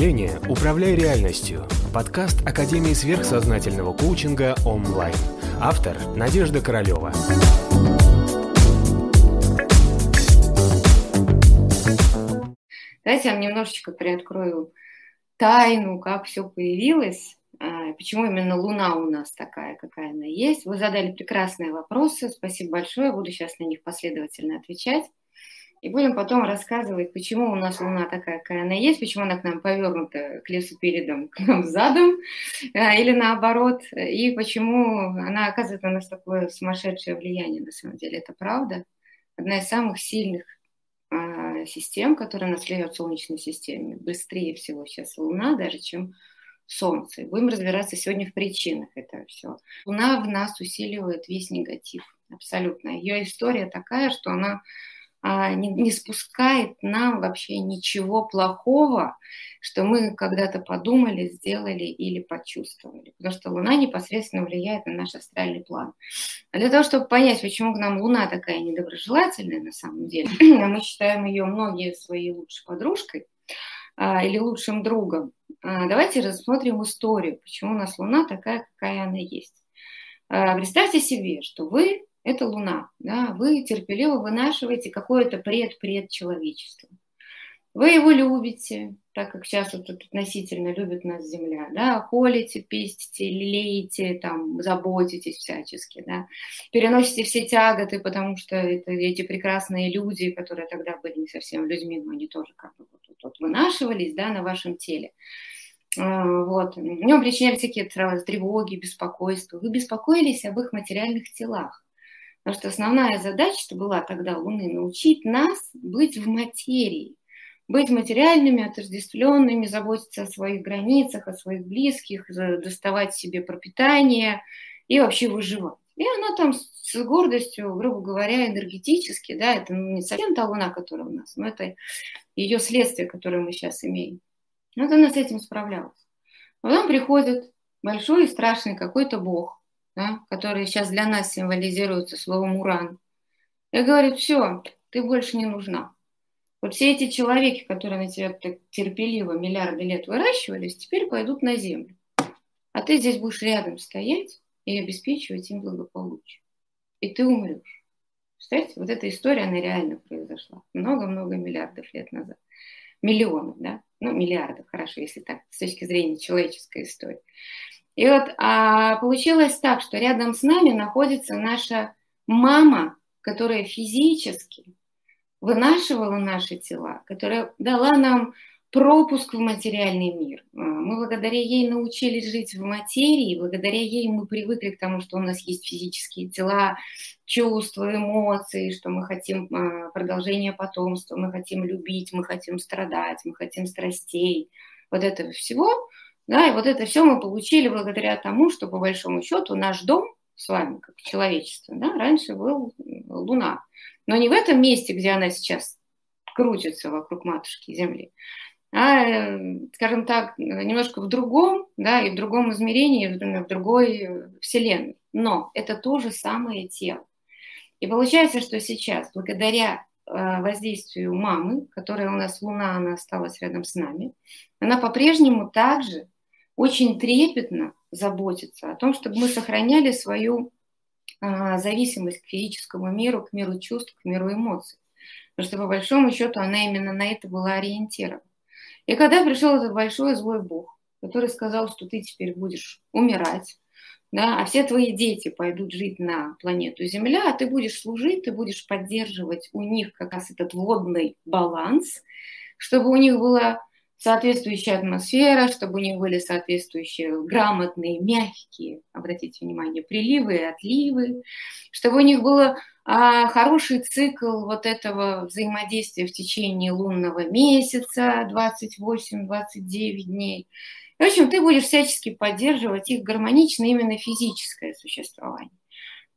мышления «Управляй реальностью» – подкаст Академии сверхсознательного коучинга онлайн. Автор – Надежда Королева. Давайте я вам немножечко приоткрою тайну, как все появилось, а, почему именно Луна у нас такая, какая она есть. Вы задали прекрасные вопросы, спасибо большое, буду сейчас на них последовательно отвечать. И будем потом рассказывать, почему у нас Луна такая, какая она есть, почему она к нам повернута к лесу передом, к нам задом, а, или наоборот, и почему она оказывает на нас такое сумасшедшее влияние, на самом деле. Это правда. Одна из самых сильных а, систем, которая нас в Солнечной системе. Быстрее всего сейчас Луна даже, чем Солнце. Будем разбираться сегодня в причинах этого всего. Луна в нас усиливает весь негатив. Абсолютно. Ее история такая, что она не, не спускает нам вообще ничего плохого, что мы когда-то подумали, сделали или почувствовали. Потому что Луна непосредственно влияет на наш астральный план. А для того, чтобы понять, почему к нам Луна такая недоброжелательная на самом деле, мы считаем ее многие своей лучшей подружкой а, или лучшим другом, а, давайте рассмотрим историю, почему у нас Луна такая, какая она есть. А, представьте себе, что вы это Луна. Да? Вы терпеливо вынашиваете какое-то пред-пред человечество. Вы его любите, так как сейчас вот относительно любит нас Земля, да, холите, пестите, лелеете, там, заботитесь всячески, да, переносите все тяготы, потому что это эти прекрасные люди, которые тогда были не совсем людьми, но они тоже как бы вот, вот, вот вынашивались, да, на вашем теле. А, вот. Мне причиняли всякие тревоги, беспокойства. Вы беспокоились об их материальных телах. Потому что основная задача была тогда Луны научить нас быть в материи, быть материальными, отождествленными, заботиться о своих границах, о своих близких, доставать себе пропитание и вообще выживать. И она там с гордостью, грубо говоря, энергетически, да, это не совсем та луна, которая у нас, но это ее следствие, которое мы сейчас имеем. Вот она с этим справлялась. Потом приходит большой и страшный какой-то бог, да, который сейчас для нас символизируется словом уран, и говорит, все, ты больше не нужна. Вот все эти человеки, которые на тебя так терпеливо миллиарды лет выращивались, теперь пойдут на землю. А ты здесь будешь рядом стоять и обеспечивать им благополучие. И ты умрешь. Представляете, вот эта история, она реально произошла. Много-много миллиардов лет назад. Миллионов, да? Ну, миллиардов, хорошо, если так, с точки зрения человеческой истории. И вот а, получилось так, что рядом с нами находится наша мама, которая физически вынашивала наши тела, которая дала нам пропуск в материальный мир. А, мы благодаря ей научились жить в материи, благодаря ей мы привыкли к тому, что у нас есть физические тела, чувства, эмоции, что мы хотим а, продолжения потомства, мы хотим любить, мы хотим страдать, мы хотим страстей, вот этого всего. Да, и вот это все мы получили благодаря тому, что, по большому счету, наш дом с вами, как человечество, да, раньше был Луна. Но не в этом месте, где она сейчас крутится вокруг матушки Земли, а, э, скажем так, немножко в другом, да, и в другом измерении, в другой вселенной. Но это то же самое тело. И получается, что сейчас, благодаря э, воздействию мамы, которая у нас Луна, она осталась рядом с нами, она по-прежнему также очень трепетно заботится о том, чтобы мы сохраняли свою а, зависимость к физическому миру, к миру чувств, к миру эмоций. Потому что, по большому счету, она именно на это была ориентирована. И когда пришел этот большой злой бог, который сказал, что ты теперь будешь умирать, да, а все твои дети пойдут жить на планету Земля, а ты будешь служить, ты будешь поддерживать у них как раз этот водный баланс, чтобы у них было соответствующая атмосфера, чтобы у них были соответствующие грамотные, мягкие, обратите внимание, приливы и отливы, чтобы у них был а, хороший цикл вот этого взаимодействия в течение лунного месяца, 28-29 дней. В общем, ты будешь всячески поддерживать их гармоничное именно физическое существование.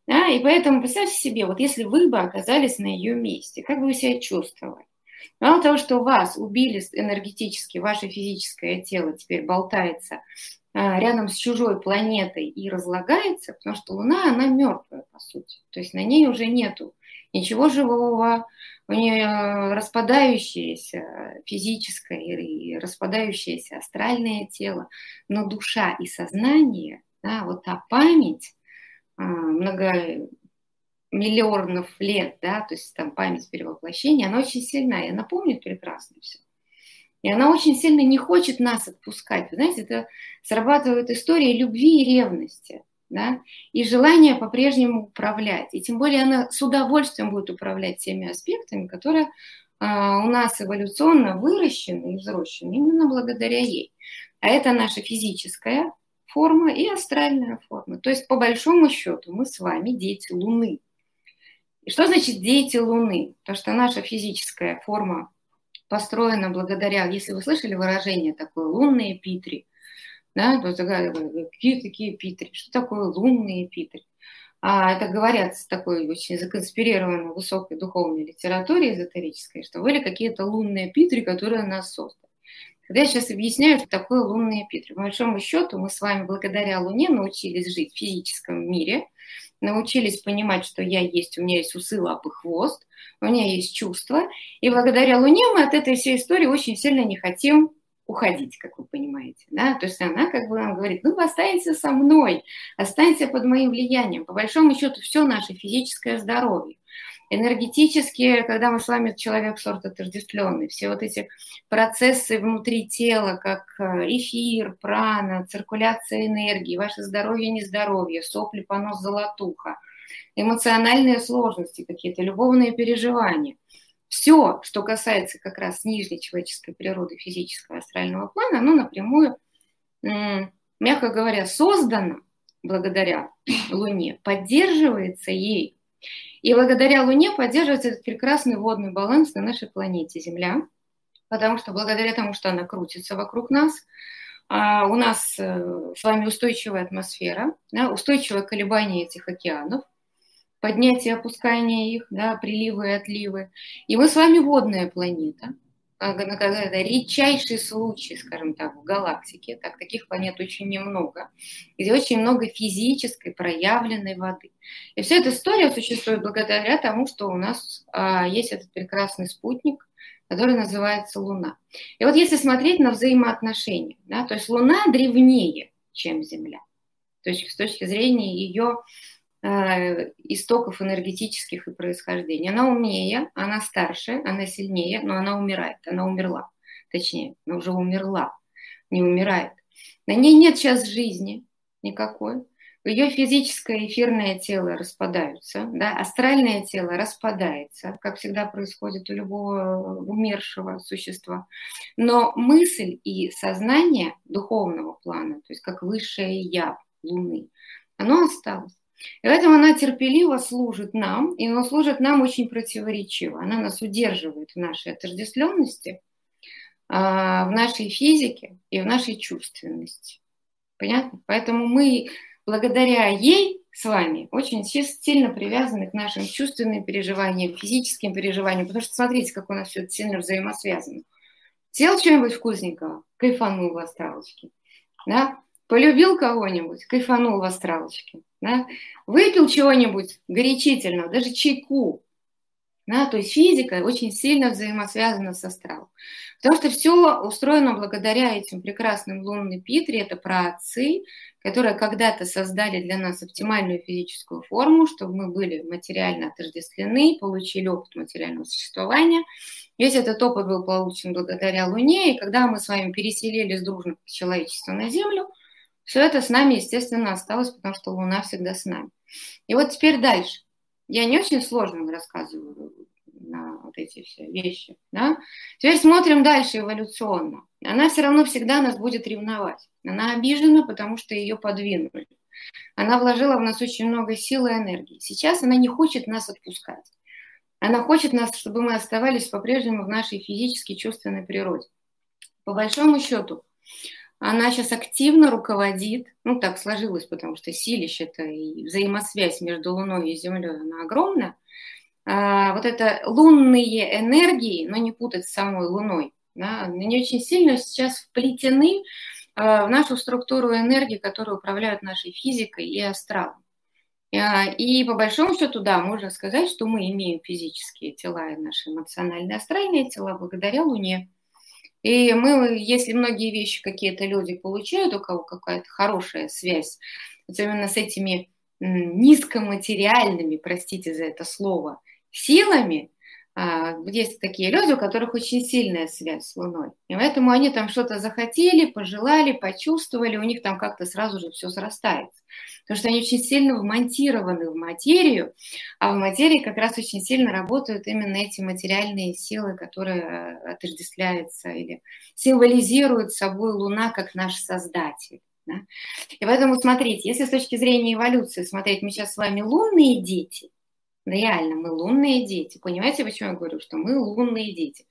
Да? И поэтому представьте себе, вот если вы бы оказались на ее месте, как бы вы себя чувствовали? Мало того, что вас убили энергетически, ваше физическое тело теперь болтается а, рядом с чужой планетой и разлагается, потому что Луна, она мертвая, по сути. То есть на ней уже нету ничего живого, у нее распадающееся физическое и распадающееся астральное тело, но душа и сознание, да, вот та память, а, много миллионов лет, да, то есть там память перевоплощения, она очень сильная, и она помнит прекрасно все. И она очень сильно не хочет нас отпускать. Вы знаете, это срабатывает история любви и ревности, да, и желание по-прежнему управлять. И тем более она с удовольствием будет управлять теми аспектами, которые а, у нас эволюционно выращены и взрослены именно благодаря ей. А это наша физическая форма и астральная форма. То есть, по большому счету, мы с вами дети Луны. И что значит дети Луны? Потому что наша физическая форма построена благодаря, если вы слышали выражение такое, лунные питри, да, то какие такие питри, что такое лунные питри? А это говорят с такой очень законспирированной высокой духовной литературе эзотерической, что были какие-то лунные питри, которые нас создали. Когда я сейчас объясняю, что такое лунные питри, по большому счету мы с вами благодаря Луне научились жить в физическом мире, научились понимать, что я есть, у меня есть усы, лапы, хвост, у меня есть чувства, и благодаря Луне мы от этой всей истории очень сильно не хотим уходить, как вы понимаете. Да? То есть она как бы нам говорит, ну, вы останетесь со мной, останьтесь под моим влиянием. По большому счету, все наше физическое здоровье энергетически, когда мы с вами человек сорт отождествленный, все вот эти процессы внутри тела, как э, эфир, прана, циркуляция энергии, ваше здоровье, нездоровье, сопли, понос, золотуха, эмоциональные сложности какие-то, любовные переживания. Все, что касается как раз нижней человеческой природы физического астрального плана, оно напрямую, мягко говоря, создано благодаря Луне, поддерживается ей и благодаря Луне поддерживается этот прекрасный водный баланс на нашей планете Земля, потому что благодаря тому, что она крутится вокруг нас, а, у нас э, с вами устойчивая атмосфера, да, устойчивое колебание этих океанов, поднятие, опускание их, да, приливы и отливы. И мы с вами водная планета редчайший случай, скажем так, в галактике, так, таких планет очень немного, где очень много физической проявленной воды. И вся эта история существует благодаря тому, что у нас а, есть этот прекрасный спутник, который называется Луна. И вот если смотреть на взаимоотношения, да, то есть Луна древнее, чем Земля. То есть с точки зрения ее истоков энергетических и происхождения. Она умнее, она старше, она сильнее, но она умирает, она умерла. Точнее, она уже умерла, не умирает. На ней нет сейчас жизни никакой. Ее физическое эфирное тело распадаются, да, астральное тело распадается, как всегда происходит у любого умершего существа. Но мысль и сознание духовного плана, то есть как высшее я Луны, оно осталось. И поэтому она терпеливо служит нам, и она служит нам очень противоречиво. Она нас удерживает в нашей отождествленности, а, в нашей физике и в нашей чувственности. Понятно? Поэтому мы благодаря ей с вами очень сильно привязаны к нашим чувственным переживаниям, физическим переживаниям, потому что смотрите, как у нас все это сильно взаимосвязано. Съел что-нибудь вкусненького, кайфанул в астралочке. Да? Полюбил кого-нибудь, кайфанул в астралочке. Да? Выпил чего-нибудь горячительного, даже чайку. Да? То есть физика очень сильно взаимосвязана с астралом. Потому что все устроено благодаря этим прекрасным лунным Питре. Это праотцы, которые когда-то создали для нас оптимальную физическую форму, чтобы мы были материально отождествлены, получили опыт материального существования. Весь этот опыт был получен благодаря Луне, и когда мы с вами переселились дружно человечество на Землю – все это с нами, естественно, осталось, потому что Луна всегда с нами. И вот теперь дальше. Я не очень сложно рассказываю на вот эти все вещи. Да? Теперь смотрим дальше эволюционно. Она все равно всегда нас будет ревновать. Она обижена, потому что ее подвинули. Она вложила в нас очень много сил и энергии. Сейчас она не хочет нас отпускать. Она хочет нас, чтобы мы оставались по-прежнему в нашей физически чувственной природе. По большому счету, она сейчас активно руководит, ну так сложилось, потому что силище-то и взаимосвязь между Луной и Землей, она огромная. А, вот это лунные энергии, но не путать с самой Луной, да, они очень сильно сейчас вплетены а, в нашу структуру энергии, которые управляют нашей физикой и астралом. А, и по большому счету, да, можно сказать, что мы имеем физические тела и наши эмоциональные астральные тела благодаря Луне. И мы, если многие вещи какие-то люди получают, у кого какая-то хорошая связь, вот именно с этими низкоматериальными, простите за это слово, силами, есть такие люди, у которых очень сильная связь с Луной. И поэтому они там что-то захотели, пожелали, почувствовали, у них там как-то сразу же все срастается. Потому что они очень сильно вмонтированы в материю, а в материи как раз очень сильно работают именно эти материальные силы, которые э, отождествляются или символизируют собой Луна как наш Создатель. Да? И поэтому смотрите, если с точки зрения эволюции смотреть, мы сейчас с вами лунные дети – Реально, мы лунные дети. Понимаете, почему я говорю, что мы лунные дети?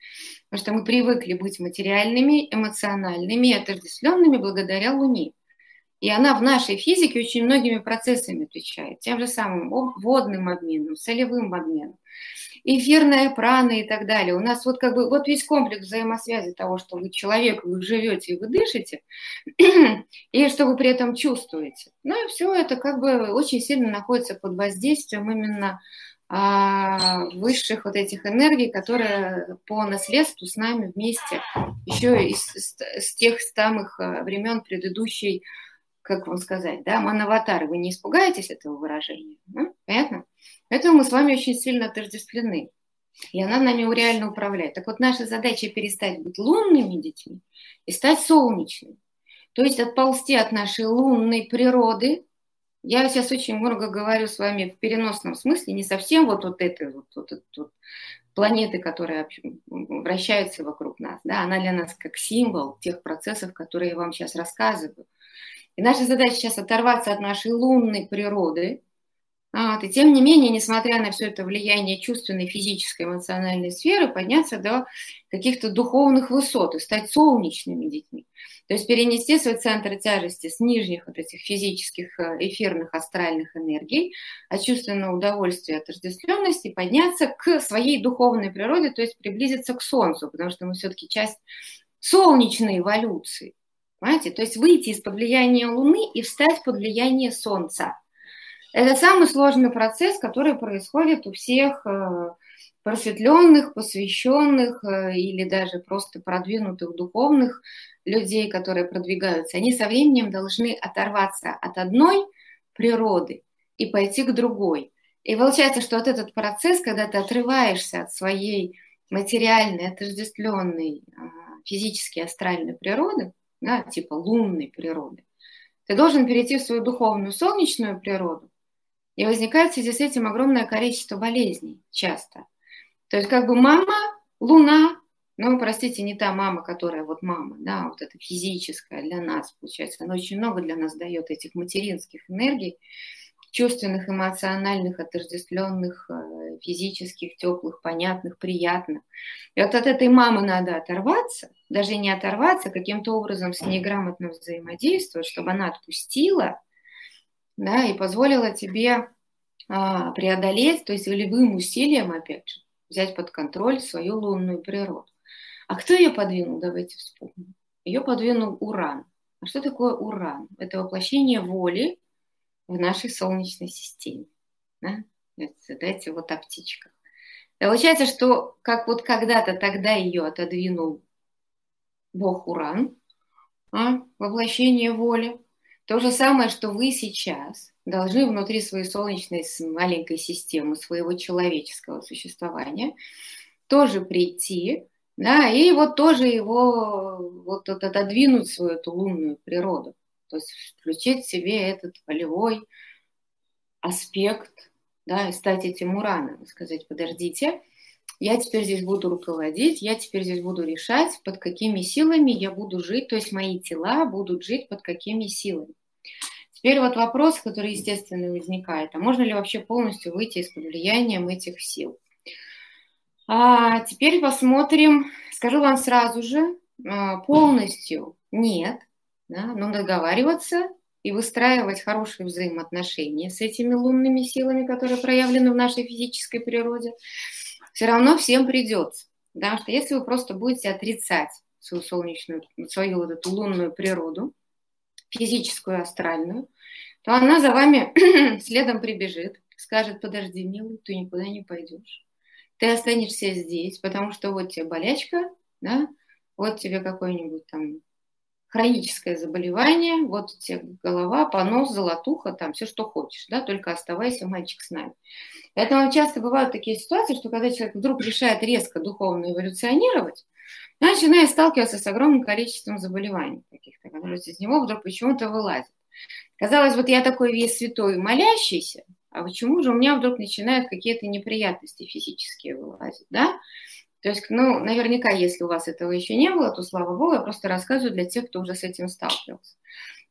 Потому что мы привыкли быть материальными, эмоциональными и отождествленными благодаря Луне. И она в нашей физике очень многими процессами отвечает. Тем же самым водным обменом, солевым обменом эфирная прана и так далее. У нас вот как бы вот весь комплекс взаимосвязи того, что вы человек, вы живете и вы дышите, и что вы при этом чувствуете. Ну и все это как бы очень сильно находится под воздействием именно а, высших вот этих энергий, которые по наследству с нами вместе еще из, с тех самых а, времен предыдущей, как вам сказать, да, манаватары. Вы не испугаетесь этого выражения? Ну, понятно? Поэтому мы с вами очень сильно отождествлены. И она нами реально управляет. Так вот, наша задача перестать быть лунными детьми и стать солнечными. То есть отползти от нашей лунной природы. Я сейчас очень много говорю с вами в переносном смысле, не совсем вот, вот этой вот, вот, вот, вот планеты, которая вращается вокруг нас. Да, она для нас как символ тех процессов, которые я вам сейчас рассказываю. И наша задача сейчас оторваться от нашей лунной природы, вот. И тем не менее, несмотря на все это влияние чувственной, физической, эмоциональной сферы, подняться до каких-то духовных высот и стать солнечными детьми. То есть перенести свой центр тяжести с нижних вот этих физических, э, эфирных, астральных энергий, от чувственного удовольствия, отождествленности, подняться к своей духовной природе, то есть приблизиться к Солнцу, потому что мы все-таки часть солнечной эволюции. Понимаете? То есть выйти из-под влияния Луны и встать под влияние Солнца. Это самый сложный процесс, который происходит у всех э, просветленных, посвященных э, или даже просто продвинутых духовных людей, которые продвигаются. Они со временем должны оторваться от одной природы и пойти к другой. И получается, что вот этот процесс, когда ты отрываешься от своей материальной, отождествленной э, физически астральной природы, да, типа лунной природы, ты должен перейти в свою духовную солнечную природу, и возникает в связи с этим огромное количество болезней часто. То есть как бы мама, луна, ну, простите, не та мама, которая вот мама, да, вот это физическая для нас, получается, она очень много для нас дает этих материнских энергий, чувственных, эмоциональных, отождествленных, э, физических, теплых, понятных, приятных. И вот от этой мамы надо оторваться, даже не оторваться, каким-то образом с ней грамотно взаимодействовать, чтобы она отпустила – да, и позволила тебе а, преодолеть, то есть волевым усилием, опять же, взять под контроль свою лунную природу. А кто ее подвинул, давайте вспомним. Ее подвинул Уран. А что такое Уран? Это воплощение воли в нашей Солнечной системе. Да? Дайте вот о птичках. Получается, что как вот когда-то тогда ее отодвинул Бог Уран, а, воплощение воли, то же самое, что вы сейчас должны внутри своей солнечной маленькой системы, своего человеческого существования, тоже прийти, да, и вот тоже его вот отодвинуть свою эту лунную природу, то есть включить в себе этот полевой аспект, да, и стать этим ураном, сказать, подождите, я теперь здесь буду руководить, я теперь здесь буду решать, под какими силами я буду жить, то есть мои тела будут жить под какими силами. Теперь вот вопрос, который, естественно, возникает, а можно ли вообще полностью выйти из-под влиянием этих сил? А теперь посмотрим, скажу вам сразу же, а, полностью нет, да, но договариваться и выстраивать хорошие взаимоотношения с этими лунными силами, которые проявлены в нашей физической природе, все равно всем придется. Потому что если вы просто будете отрицать свою солнечную, свою вот эту лунную природу, физическую, астральную, то она за вами следом прибежит, скажет, подожди, милый, ты никуда не пойдешь. Ты останешься здесь, потому что вот тебе болячка, да, вот тебе какой-нибудь там хроническое заболевание, вот у тебя голова, понос, золотуха, там все, что хочешь, да, только оставайся, мальчик, с нами. Поэтому часто бывают такие ситуации, что когда человек вдруг решает резко духовно эволюционировать, начинает сталкиваться с огромным количеством заболеваний каких-то, которые из него вдруг почему-то вылазят. Казалось, вот я такой весь святой молящийся, а почему же у меня вдруг начинают какие-то неприятности физические вылазить, да? То есть, ну, наверняка, если у вас этого еще не было, то, слава богу, я просто рассказываю для тех, кто уже с этим сталкивался.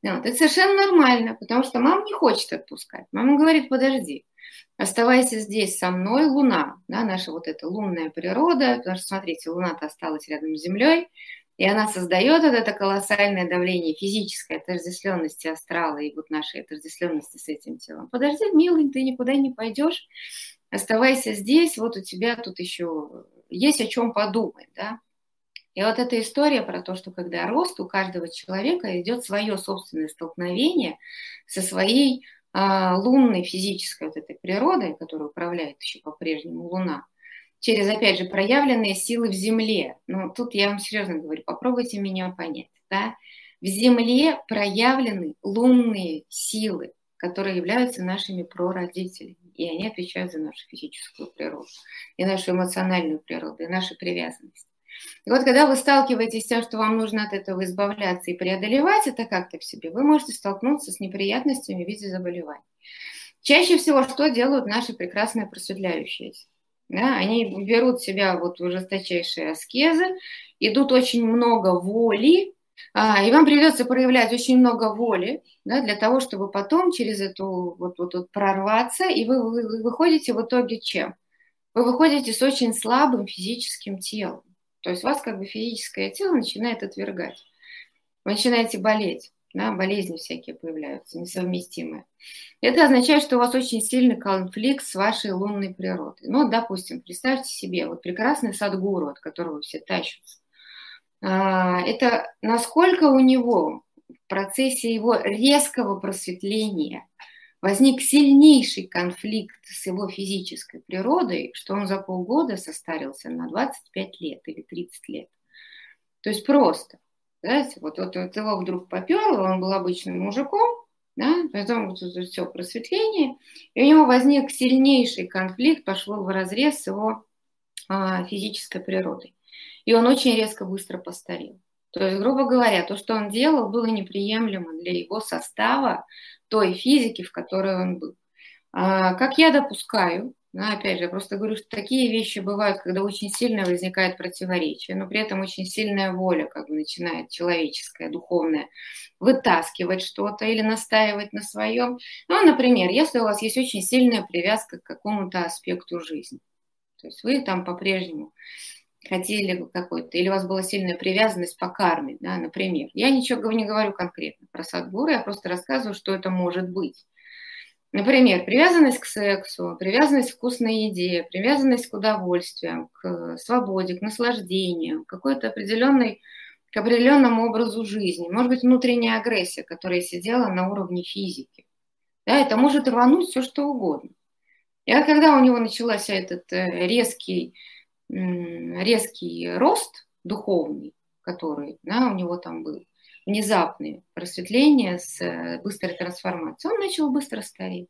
Вот. Это совершенно нормально, потому что мама не хочет отпускать. Мама говорит, подожди, оставайся здесь со мной, Луна, да, наша вот эта лунная природа, потому что, смотрите, Луна-то осталась рядом с Землей, и она создает вот это колоссальное давление физической отождествленности астрала и вот нашей отождествленности с этим телом. Подожди, милый, ты никуда не пойдешь, оставайся здесь, вот у тебя тут еще есть о чем подумать, да. И вот эта история про то, что когда рост у каждого человека идет свое собственное столкновение со своей а, лунной физической вот этой природой, которая управляет еще по-прежнему Луна, через, опять же, проявленные силы в Земле. Но тут я вам серьезно говорю, попробуйте меня понять. Да? В Земле проявлены лунные силы, которые являются нашими прародителями и они отвечают за нашу физическую природу, и нашу эмоциональную природу, и нашу привязанность. И вот когда вы сталкиваетесь с тем, что вам нужно от этого избавляться и преодолевать это как-то в себе, вы можете столкнуться с неприятностями в виде заболеваний. Чаще всего что делают наши прекрасные просветляющиеся? Да, они берут себя вот в жесточайшие аскезы, идут очень много воли, и вам придется проявлять очень много воли да, для того, чтобы потом через эту вот, вот, вот прорваться, и вы, вы, вы выходите в итоге чем? Вы выходите с очень слабым физическим телом. То есть вас как бы физическое тело начинает отвергать. Вы начинаете болеть, да, болезни всякие появляются, несовместимые. Это означает, что у вас очень сильный конфликт с вашей лунной природой. Ну, допустим, представьте себе, вот прекрасный садгуру, от которого все тащатся. А, это насколько у него в процессе его резкого просветления возник сильнейший конфликт с его физической природой, что он за полгода состарился на 25 лет или 30 лет. То есть просто, знаете, вот, вот, вот его вдруг поперло, он был обычным мужиком, да, потом вот это все просветление, и у него возник сильнейший конфликт, пошло в разрез с его а, физической природой и он очень резко быстро постарел. То есть, грубо говоря, то, что он делал, было неприемлемо для его состава, той физики, в которой он был. А, как я допускаю, ну, опять же, я просто говорю, что такие вещи бывают, когда очень сильно возникает противоречие, но при этом очень сильная воля, как бы начинает человеческая, духовная, вытаскивать что-то или настаивать на своем. Ну, например, если у вас есть очень сильная привязка к какому-то аспекту жизни, то есть вы там по-прежнему хотели какой-то, или у вас была сильная привязанность по карме, да, например. Я ничего не говорю конкретно про садгуру, я просто рассказываю, что это может быть. Например, привязанность к сексу, привязанность к вкусной еде, привязанность к удовольствиям, к свободе, к наслаждению, какой-то определенный, к определенному образу жизни. Может быть, внутренняя агрессия, которая сидела на уровне физики. Да, это может рвануть все, что угодно. И когда у него начался этот э, резкий резкий рост духовный, который да, у него там был, внезапное просветление с э, быстрой трансформацией, он начал быстро стареть.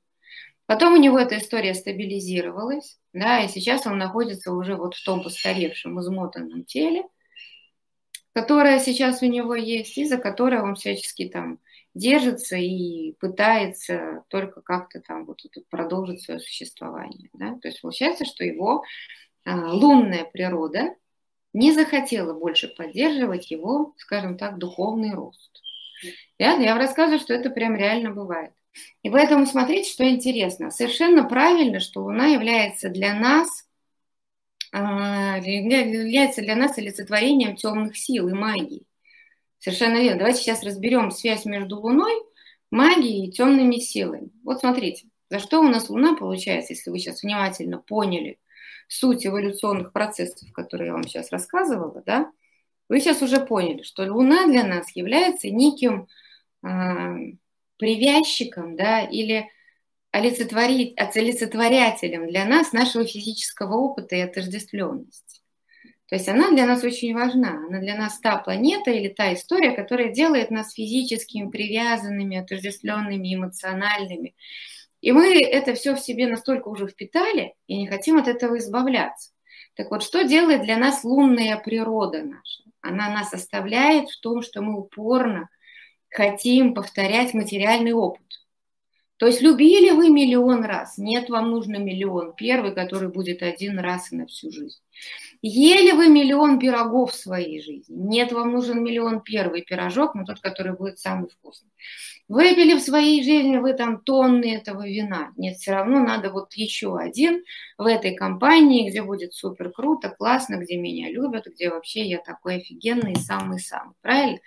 Потом у него эта история стабилизировалась, да, и сейчас он находится уже вот в том постаревшем, измотанном теле, которое сейчас у него есть, и за которое он всячески там держится и пытается только как-то там вот продолжить свое существование. Да? То есть получается, что его лунная природа не захотела больше поддерживать его, скажем так, духовный рост. Я, я рассказываю, что это прям реально бывает. И поэтому смотрите, что интересно. Совершенно правильно, что Луна является для нас а, является для нас олицетворением темных сил и магии. Совершенно верно. Давайте сейчас разберем связь между Луной, магией и темными силами. Вот смотрите, за что у нас Луна получается, если вы сейчас внимательно поняли – суть эволюционных процессов, которые я вам сейчас рассказывала, да, вы сейчас уже поняли, что Луна для нас является неким э, привязчиком, да, или олицетворятелем для нас нашего физического опыта и отождествленности. То есть она для нас очень важна. Она для нас та планета или та история, которая делает нас физическими, привязанными, отождествленными, эмоциональными. И мы это все в себе настолько уже впитали и не хотим от этого избавляться. Так вот, что делает для нас лунная природа наша? Она нас оставляет в том, что мы упорно хотим повторять материальный опыт. То есть любили вы миллион раз, нет, вам нужно миллион первый, который будет один раз и на всю жизнь. Ели вы миллион пирогов в своей жизни, нет, вам нужен миллион первый пирожок, но тот, который будет самый вкусный. Выпили в своей жизни вы там тонны этого вина. Нет, все равно надо вот еще один в этой компании, где будет супер круто, классно, где меня любят, где вообще я такой офигенный, самый-самый. Правильно?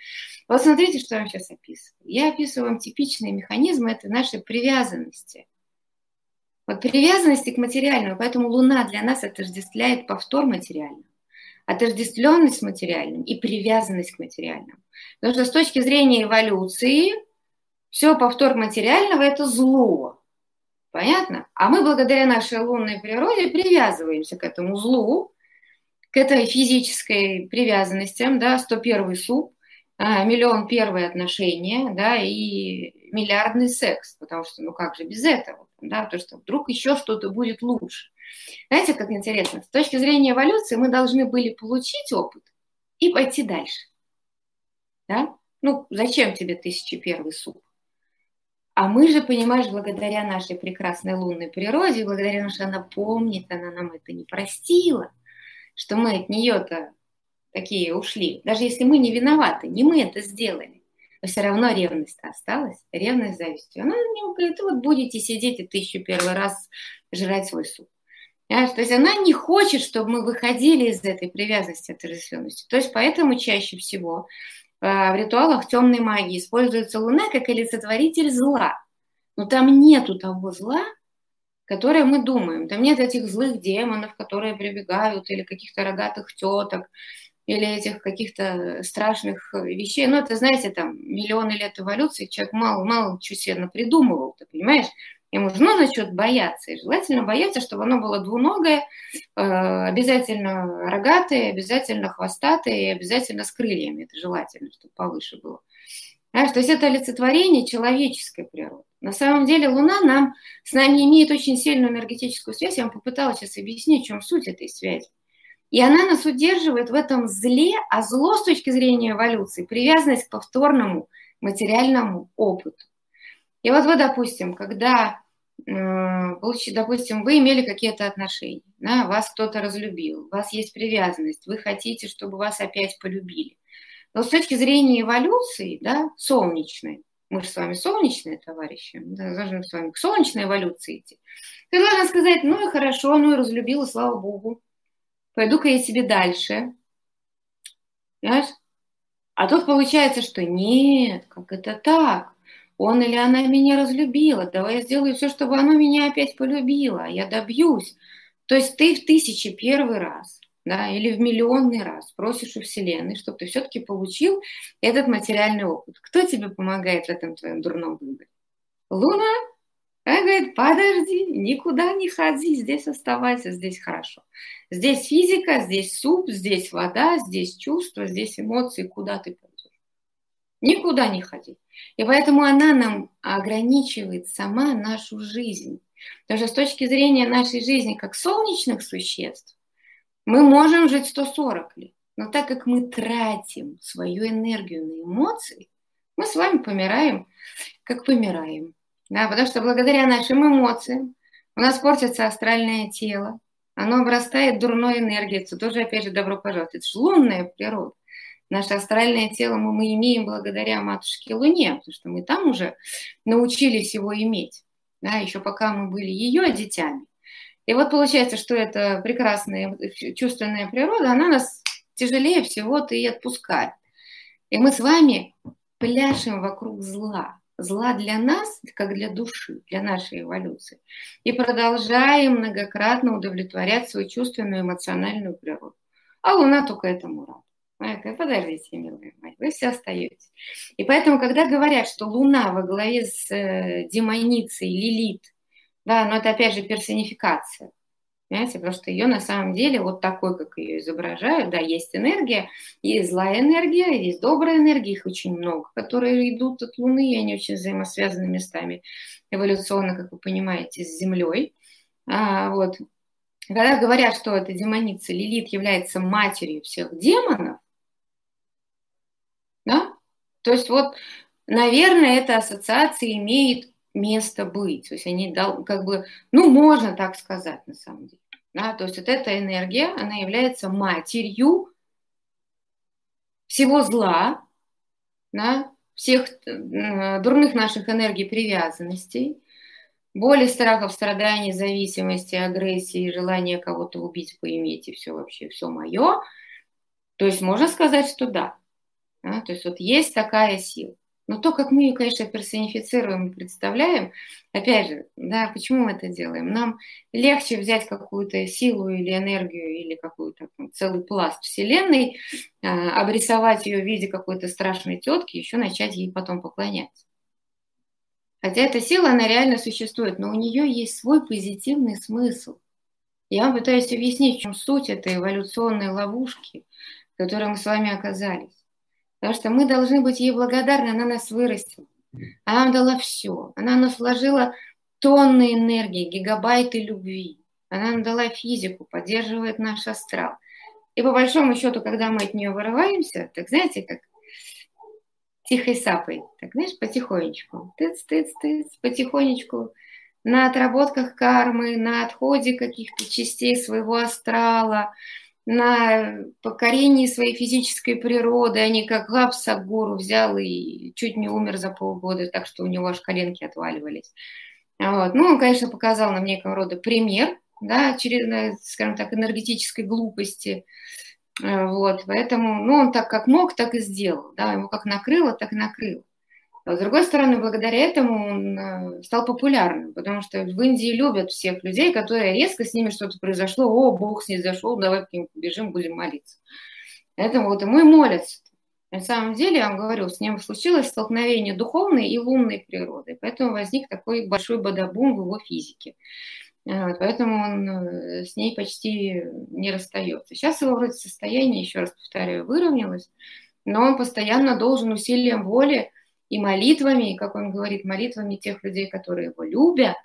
Вот смотрите, что я вам сейчас описываю. Я описываю вам типичные механизмы этой нашей привязанности. Вот привязанности к материальному, поэтому Луна для нас отождествляет повтор материального отождествленность с материальным и привязанность к материальному. Потому что с точки зрения эволюции все повтор материального – это зло. Понятно? А мы благодаря нашей лунной природе привязываемся к этому злу, к этой физической привязанности, да, 101 суп, а, миллион первые отношения, да, и миллиардный секс, потому что, ну как же без этого, да, то что вдруг еще что-то будет лучше. Знаете, как интересно, с точки зрения эволюции мы должны были получить опыт и пойти дальше, да, ну зачем тебе тысячи первый суп? А мы же, понимаешь, благодаря нашей прекрасной лунной природе, благодаря тому, что она помнит, она нам это не простила, что мы от нее-то такие ушли. Даже если мы не виноваты, не мы это сделали, все равно ревность осталась, ревность завистью. Она мне говорит, вот будете сидеть и тысячу первый раз жрать свой суп. Понимаешь? То есть она не хочет, чтобы мы выходили из этой привязанности, отождествленности. То есть поэтому чаще всего Э, в ритуалах темной магии используется луна как олицетворитель зла. Но там нету того зла, которое мы думаем. Там нет этих злых демонов, которые прибегают, или каких-то рогатых теток, или этих каких-то страшных вещей. Ну, это, знаете, там, миллионы лет эволюции, человек мало-мало чего себе придумывал, ты понимаешь? Ему же нужно что-то бояться. И желательно бояться, чтобы оно было двуногое, э, обязательно рогатое, обязательно хвостатое и обязательно с крыльями. Это желательно, чтобы повыше было. Знаешь, то есть это олицетворение человеческой природы. На самом деле Луна нам, с нами имеет очень сильную энергетическую связь. Я вам попыталась сейчас объяснить, в чем суть этой связи. И она нас удерживает в этом зле, а зло с точки зрения эволюции – привязанность к повторному материальному опыту. И вот вы, допустим, когда, допустим, вы имели какие-то отношения, да, вас кто-то разлюбил, у вас есть привязанность, вы хотите, чтобы вас опять полюбили. Но с точки зрения эволюции, да, солнечной, мы же с вами солнечные товарищи, да, должны с вами к солнечной эволюции идти. Ты должен сказать, ну и хорошо, ну и разлюбила, слава богу. Пойду-ка я себе дальше. Понимаешь? А тут получается, что нет, как это так? он или она меня разлюбила, давай я сделаю все, чтобы оно меня опять полюбило, я добьюсь. То есть ты в тысячи первый раз, да, или в миллионный раз просишь у Вселенной, чтобы ты все-таки получил этот материальный опыт. Кто тебе помогает в этом твоем дурном выборе? Луна? Она говорит, подожди, никуда не ходи, здесь оставайся, здесь хорошо. Здесь физика, здесь суп, здесь вода, здесь чувства, здесь эмоции, куда ты пойдешь. Никуда не ходи. И поэтому она нам ограничивает сама нашу жизнь. Даже с точки зрения нашей жизни как солнечных существ, мы можем жить 140 лет. Но так как мы тратим свою энергию на эмоции, мы с вами помираем, как помираем. Да, потому что благодаря нашим эмоциям у нас портится астральное тело, оно обрастает дурной энергией. Это тоже, опять же, добро пожаловать. Это же лунная природа. Наше астральное тело мы, мы имеем благодаря матушке Луне, потому что мы там уже научились его иметь, да, еще пока мы были ее детьми. И вот получается, что эта прекрасная чувственная природа, она нас тяжелее всего-то и отпускает. И мы с вами пляшем вокруг зла. Зла для нас, как для души, для нашей эволюции. И продолжаем многократно удовлетворять свою чувственную эмоциональную природу. А Луна только этому рада. Ой, подождите, милые мои. вы все остаетесь. И поэтому, когда говорят, что Луна во главе с э, демоницей Лилит, да, но это опять же персонификация, Понимаете, потому что ее на самом деле вот такой, как ее изображают, да, есть энергия, есть злая энергия, есть добрая энергия, их очень много, которые идут от Луны, и они очень взаимосвязаны местами эволюционно, как вы понимаете, с Землей. А, вот. Когда говорят, что эта демоница Лилит является матерью всех демонов, да, то есть вот, наверное, эта ассоциация имеет место быть. То есть они дал, как бы, ну, можно так сказать на самом деле. Да? То есть вот эта энергия, она является матерью всего зла, да? всех дурных наших энергий привязанностей, боли, страхов, страданий, зависимости, агрессии, желания кого-то убить, поиметь и все вообще, все мое. То есть можно сказать, что да. да? То есть вот есть такая сила. Но то, как мы ее, конечно, персонифицируем и представляем, опять же, да, почему мы это делаем? Нам легче взять какую-то силу или энергию или какой-то целый пласт Вселенной, э, обрисовать ее в виде какой-то страшной тетки, еще начать ей потом поклоняться. Хотя эта сила, она реально существует, но у нее есть свой позитивный смысл. Я вам пытаюсь объяснить, в чем суть этой эволюционной ловушки, в которой мы с вами оказались. Потому что мы должны быть ей благодарны, она нас вырастила. Она нам дала все. Она нас вложила тонны энергии, гигабайты любви. Она нам дала физику, поддерживает наш астрал. И по большому счету, когда мы от нее вырываемся, так знаете, как тихой сапой, так знаешь, потихонечку, тыц-тыц-тыц, потихонечку, на отработках кармы, на отходе каких-то частей своего астрала, на покорении своей физической природы, а не как Гапс гору взял и чуть не умер за полгода, так что у него аж коленки отваливались. Вот. Ну, он, конечно, показал нам некого рода пример, да, через, скажем так, энергетической глупости. Вот, поэтому, ну, он так как мог, так и сделал, да, ему как накрыло, так и накрыло. С другой стороны, благодаря этому он э, стал популярным, потому что в Индии любят всех людей, которые резко с ними что-то произошло, о, Бог с ней зашел, давай к ним побежим, будем молиться. Поэтому вот ему и молятся. На самом деле, я вам говорю, с ним случилось столкновение духовной и лунной природы, поэтому возник такой большой бадабум в его физике. Вот, поэтому он э, с ней почти не расстается. Сейчас его вроде состояние, еще раз повторяю, выровнялось, но он постоянно должен усилием воли и молитвами, и, как он говорит, молитвами тех людей, которые его любят,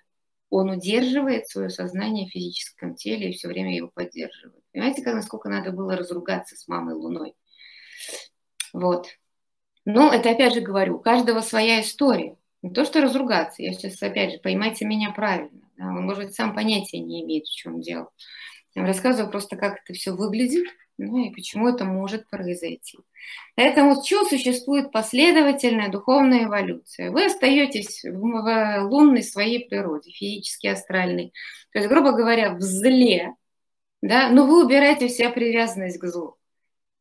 он удерживает свое сознание в физическом теле и все время его поддерживает. Понимаете, как, насколько надо было разругаться с мамой Луной? Вот. Но это опять же говорю, у каждого своя история. Не то, что разругаться, я сейчас опять же, поймайте меня правильно. Да? Он, может сам понятия не имеет, в чем дело. Я вам рассказываю просто, как это все выглядит, ну и почему это может произойти. Поэтому что существует последовательная духовная эволюция? Вы остаетесь в, в лунной своей природе, физически астральной. То есть, грубо говоря, в зле, да, но вы убираете вся привязанность к злу.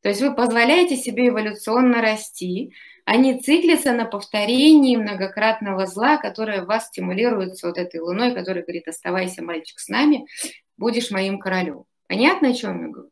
То есть вы позволяете себе эволюционно расти, а не циклиться на повторении многократного зла, которое вас стимулируется вот этой луной, которая говорит, оставайся, мальчик, с нами, будешь моим королем. Понятно, о чем я говорю?